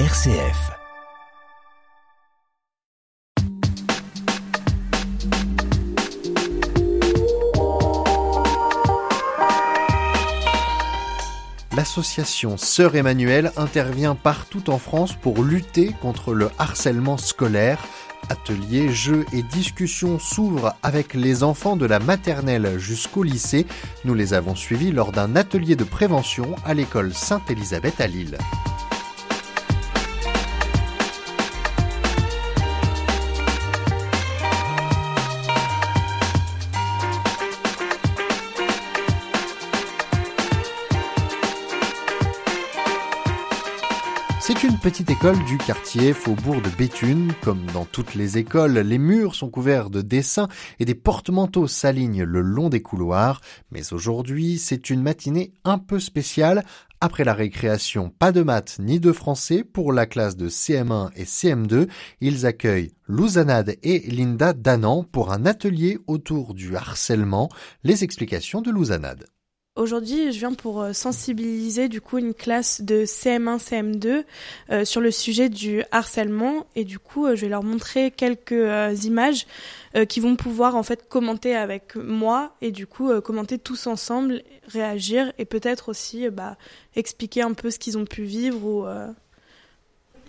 RCF. L'association Sœur Emmanuel intervient partout en France pour lutter contre le harcèlement scolaire. Ateliers, jeux et discussions s'ouvrent avec les enfants de la maternelle jusqu'au lycée. Nous les avons suivis lors d'un atelier de prévention à l'école Sainte-Élisabeth à Lille. C'est une petite école du quartier Faubourg de Béthune. Comme dans toutes les écoles, les murs sont couverts de dessins et des porte-manteaux s'alignent le long des couloirs. Mais aujourd'hui, c'est une matinée un peu spéciale. Après la récréation, pas de maths ni de français pour la classe de CM1 et CM2. Ils accueillent Louzanade et Linda Danan pour un atelier autour du harcèlement. Les explications de Louzanade. Aujourd'hui, je viens pour euh, sensibiliser du coup une classe de CM1, CM2 euh, sur le sujet du harcèlement. Et du coup, euh, je vais leur montrer quelques euh, images euh, qui vont pouvoir en fait commenter avec moi et du coup commenter tous ensemble, réagir et peut-être aussi bah, expliquer un peu ce qu'ils ont pu vivre ou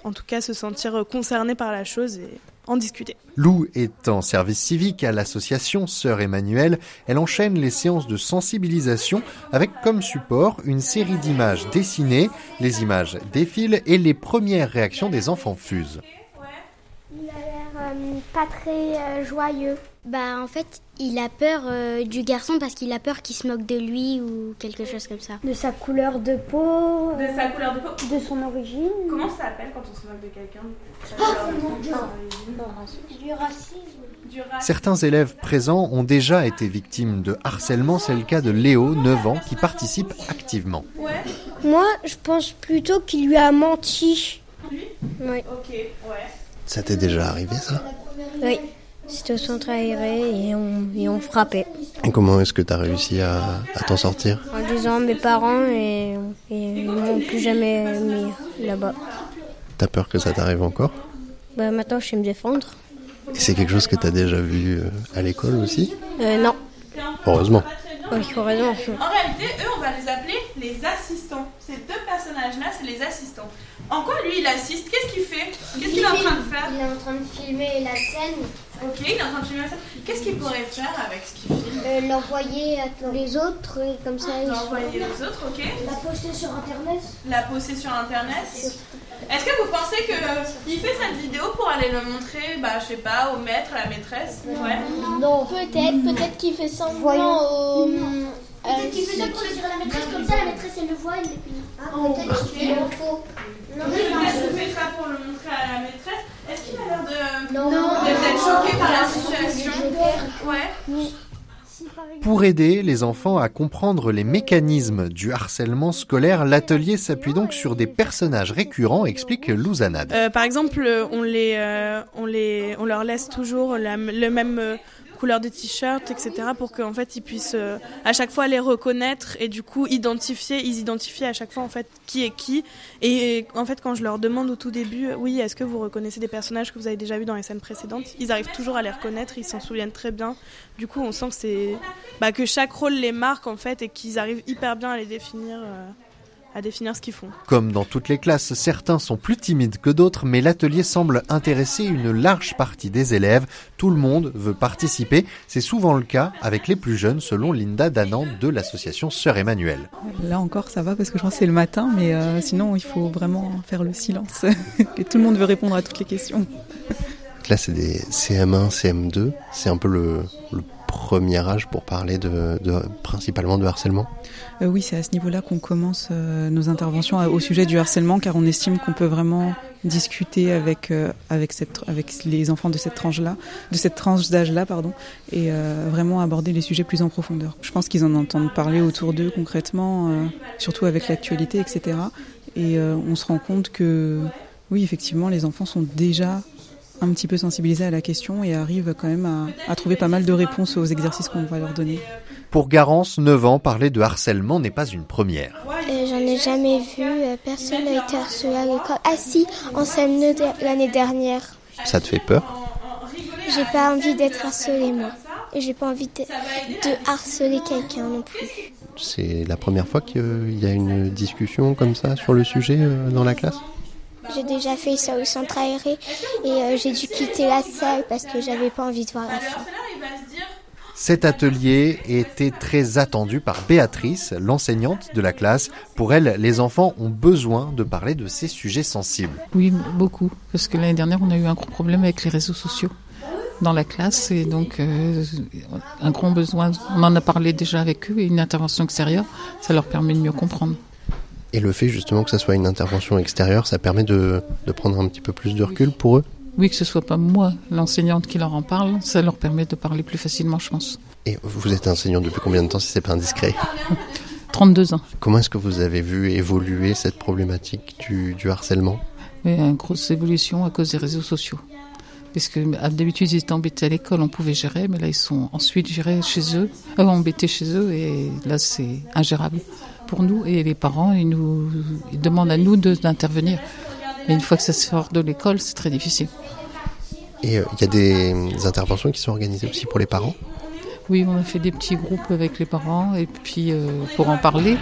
en tout cas se sentir concerné par la chose et en discuter. Lou est en service civique à l'association Sœur Emmanuel. Elle enchaîne les séances de sensibilisation avec comme support une série d'images dessinées. Les images défilent et les premières réactions des enfants fusent. Il a l'air euh, pas très euh, joyeux. Bah en fait, il a peur euh, du garçon parce qu'il a peur qu'il se moque de lui ou quelque chose comme ça. De sa couleur de peau, De sa couleur de peau. de son origine. Comment ça s'appelle quand on se moque de quelqu'un Ah. Du racisme. Du racisme. Certains élèves présents ont déjà été victimes de harcèlement. C'est le cas de Léo, 9 ans, qui participe activement. Ouais, Moi, je pense plutôt qu'il lui a menti. Oui. ok, ouais. Ça t'est déjà arrivé ça? Oui. C'était au centre aéré et on, et on frappait. Et comment est-ce que t'as réussi à, à t'en sortir? En disant mes parents et, et ils m'ont plus jamais mis là-bas. T'as peur que ça t'arrive encore? Bah, maintenant, je sais me défendre. Et c'est quelque chose que t'as déjà vu euh, à l'école aussi? Euh, non. Heureusement. Oui, heureusement. En réalité, eux, on va les appeler les assistants. Ces deux personnages-là, c'est les assistants. En quoi lui, il assiste? Qu'est-ce qu'il fait? Qu'est-ce qu'il est en train de faire? Il est en train de filmer la scène, Ok, il est en train de filmer ça. Qu'est-ce qu'il pourrait faire avec ce qu'il filme euh, l'envoyer à tous les autres et comme ça ils D'envoyer les autres, ok La poster sur Internet La poster sur internet Est-ce que vous pensez qu'il fait cette vidéo pour aller le montrer, bah, je sais pas, au maître, à la maîtresse? Ouais. Non. Peut-être, peut-être qu'il fait semblant Voyons. au... Peut-être qu'il fait ça pour le dire à la maîtresse, comme ça la maîtresse elle le voit et puis. Ah, peut-être qu'il en faut. Non, mais peut-être qu'il fait ça pour le montrer à la maîtresse. Est-ce qu'il a l'air de... Non. choqué par la situation Ouais. Pour aider les enfants à comprendre les mécanismes du harcèlement scolaire, l'atelier s'appuie donc sur des personnages récurrents, explique Louzanade. Euh, par exemple, on les, euh, on les, on leur laisse toujours la, le même euh, couleur de t-shirt, etc., pour qu'en fait ils puissent euh, à chaque fois les reconnaître et du coup identifier, ils identifient à chaque fois en fait qui est qui. Et en fait, quand je leur demande au tout début, euh, oui, est-ce que vous reconnaissez des personnages que vous avez déjà vus dans les scènes précédentes, ils arrivent toujours à les reconnaître, ils s'en souviennent très bien. Du coup, on sent que c'est, bah, que chaque rôle les marque en fait et qu'ils arrivent hyper bien à les définir. euh, à définir ce qu'ils font. Comme dans toutes les classes, certains sont plus timides que d'autres, mais l'atelier semble intéresser une large partie des élèves. Tout le monde veut participer. C'est souvent le cas avec les plus jeunes, selon Linda Danan de l'association Sœur Emmanuel. Là encore, ça va parce que je pense que c'est le matin, mais euh, sinon, il faut vraiment faire le silence. Et tout le monde veut répondre à toutes les questions. Là, c'est des CM1, CM2. C'est un peu le, le premier âge pour parler de, principalement de harcèlement. Euh, oui, c'est à ce niveau-là qu'on commence euh, nos interventions à- au sujet du harcèlement, car on estime qu'on peut vraiment discuter avec euh, avec les enfants de cette tranche-là, de cette tranche d'âge-là, pardon, et euh, vraiment aborder les sujets plus en profondeur. Je pense qu'ils en entendent parler autour d'eux concrètement, euh, surtout avec l'actualité, etc. Et euh, on se rend compte que oui, effectivement, les enfants sont déjà un petit peu sensibilisés à la question et arrivent quand même à, à trouver pas mal de réponses aux exercices qu'on va leur donner. Pour Garance, 9 ans, parler de harcèlement n'est pas une première. Euh, J'en ai jamais vu, euh, personne n'a été harcelé à l'école. Ah si, en CM2 l'année dernière. Ça te fait peur? J'ai pas envie d'être harcelée moi. Et j'ai pas envie de, de harceler quelqu'un non plus. C'est la première fois qu'il y a une discussion comme ça sur le sujet euh, dans la classe? J'ai déjà fait ça au centre aéré et euh, j'ai dû quitter la salle parce que j'avais pas envie de voir la fin. Cet atelier était très attendu par Béatrice, l'enseignante de la classe. Pour elle, les enfants ont besoin de parler de ces sujets sensibles. Oui, beaucoup. Parce que l'année dernière, on a eu un gros problème avec les réseaux sociaux dans la classe et donc euh, un grand besoin. On en a parlé déjà avec eux et une intervention extérieure, ça leur permet de mieux comprendre. Et le fait justement que ça soit une intervention extérieure, ça permet de, de prendre un petit peu plus de recul pour eux Oui, que ce soit pas moi, l'enseignante, qui leur en parle, ça leur permet de parler plus facilement, je pense. Et vous êtes enseignant depuis combien de temps si c'est pas indiscret 32 ans. Comment est-ce que vous avez vu évoluer cette problématique du, du harcèlement Oui, une grosse évolution à cause des réseaux sociaux. Parce que d'habitude ils étaient embêtés à l'école, on pouvait gérer, mais là ils sont ensuite gérés chez eux, euh, embêtés chez eux, et là c'est ingérable pour nous. Et les parents, ils nous ils demandent à nous de- d'intervenir. Mais une fois que ça sort de l'école, c'est très difficile. Et euh, il y a des interventions qui sont organisées aussi pour les parents? Oui, on a fait des petits groupes avec les parents, et puis euh, pour en parler.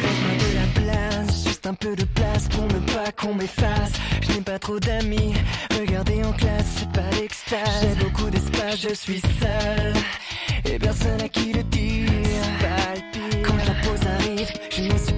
Faites-moi de la place, juste un peu de place pour ne pas qu'on m'efface. Je n'ai pas trop d'amis, regardez en classe, c'est pas l'extase. J'ai beaucoup d'espace, je suis seul, et personne à qui le dire. Quand la pause arrive, je ne suis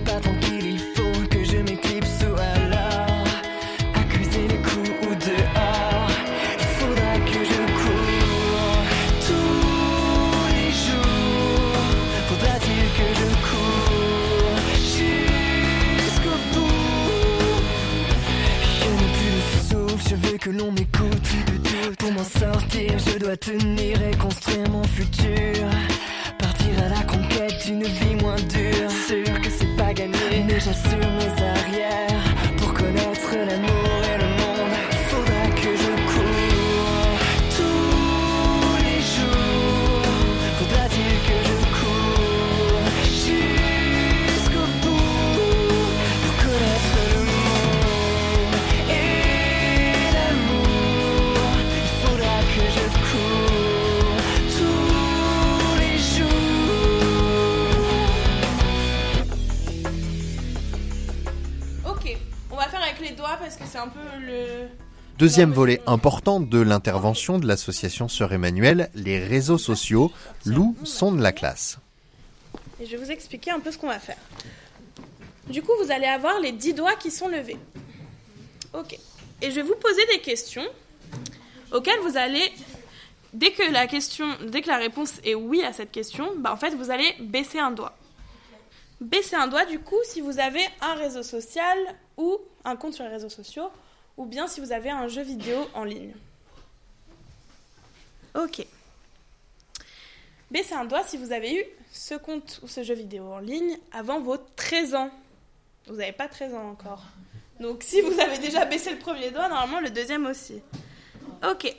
sortir, je dois tenir et construire mon futur. Partir à la conquête d'une vie moins dure. Sûr que c'est pas gagné, mais j'assure mes arrières. Pour connaître l'amour Deuxième volet important de l'intervention de l'association Sœur Emmanuel, les réseaux sociaux. Lou sonde la classe. Je vais vous expliquer un peu ce qu'on va faire. Du coup, vous allez avoir les 10 doigts qui sont levés. Ok. Et je vais vous poser des questions auxquelles vous allez, dès que la question, dès que la réponse est oui à cette question, bah en fait vous allez baisser un doigt. Baisser un doigt du coup si vous avez un réseau social ou un compte sur les réseaux sociaux, ou bien si vous avez un jeu vidéo en ligne. Ok. Baissez un doigt si vous avez eu ce compte ou ce jeu vidéo en ligne avant vos 13 ans. Vous n'avez pas 13 ans encore. Donc si vous avez déjà baissé le premier doigt, normalement le deuxième aussi. Ok.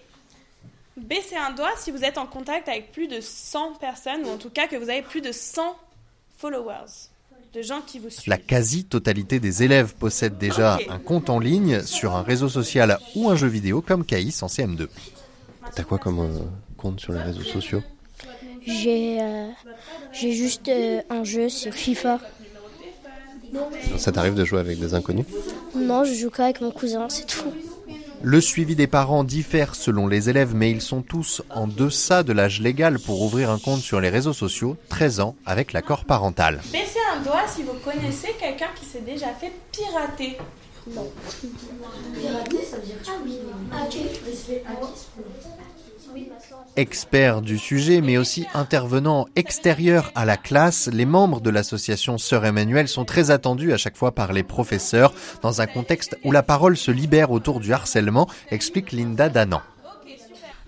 Baissez un doigt si vous êtes en contact avec plus de 100 personnes, ou en tout cas que vous avez plus de 100 followers, de gens qui vous suivent. La quasi-totalité des élèves possèdent déjà un compte en ligne sur un réseau social ou un jeu vidéo comme Caïs en CM2. T'as quoi comme euh, compte sur les réseaux sociaux? J'ai euh, j'ai juste euh, un jeu, c'est FIFA. Ça t'arrive de jouer avec des inconnus? Non, je joue qu'avec mon cousin, c'est tout. Le suivi des parents diffère selon les élèves, mais ils sont tous en deçà de l'âge légal pour ouvrir un compte sur les réseaux sociaux, 13 ans, avec l'accord parental. Baissez un doigt si vous connaissez quelqu'un qui s'est déjà fait pirater. Experts du sujet, mais aussi intervenants extérieurs à la classe, les membres de l'association Sœur Emmanuel sont très attendus à chaque fois par les professeurs, dans un contexte où la parole se libère autour du harcèlement, explique Linda Danan.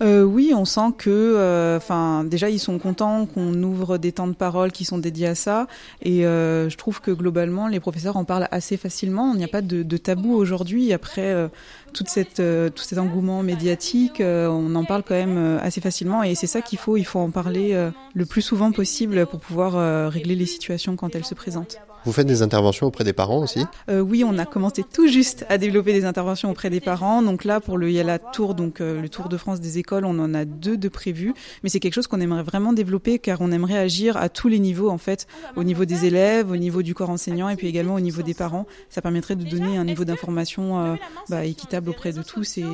Euh, Oui, on sent que, euh, enfin, déjà ils sont contents qu'on ouvre des temps de parole qui sont dédiés à ça, et euh, je trouve que globalement les professeurs en parlent assez facilement. Il n'y a pas de, tabou aujourd'hui. Après euh, toute cette, euh, tout cet engouement médiatique, on en parle quand même assez facilement, et c'est ça qu'il faut. Il faut en parler le plus souvent possible pour pouvoir régler les situations quand elles se présentent. Vous faites des interventions auprès des parents aussi? Euh, oui, on a commencé tout juste à développer des interventions auprès des parents. Donc là, pour le, il y a la tour, donc euh, le Tour de France des écoles, on en a deux de prévus. Mais c'est quelque chose qu'on aimerait vraiment développer car on aimerait agir à tous les niveaux en fait, au niveau des élèves, au niveau du corps enseignant et puis également au niveau des parents. Ça permettrait de donner un niveau d'information euh, bah, équitable auprès de tous et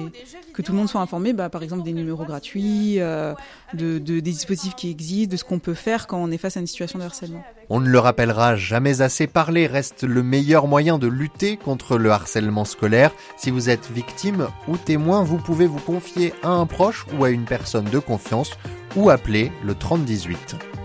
que tout le monde soit informé, bah, par exemple des numéros gratuits, euh, de, de, des dispositifs qui existent, de ce qu'on peut faire quand on est face à une situation de harcèlement. On ne le rappellera jamais assez, parler reste le meilleur moyen de lutter contre le harcèlement scolaire. Si vous êtes victime ou témoin, vous pouvez vous confier à un proche ou à une personne de confiance ou appeler le 3018.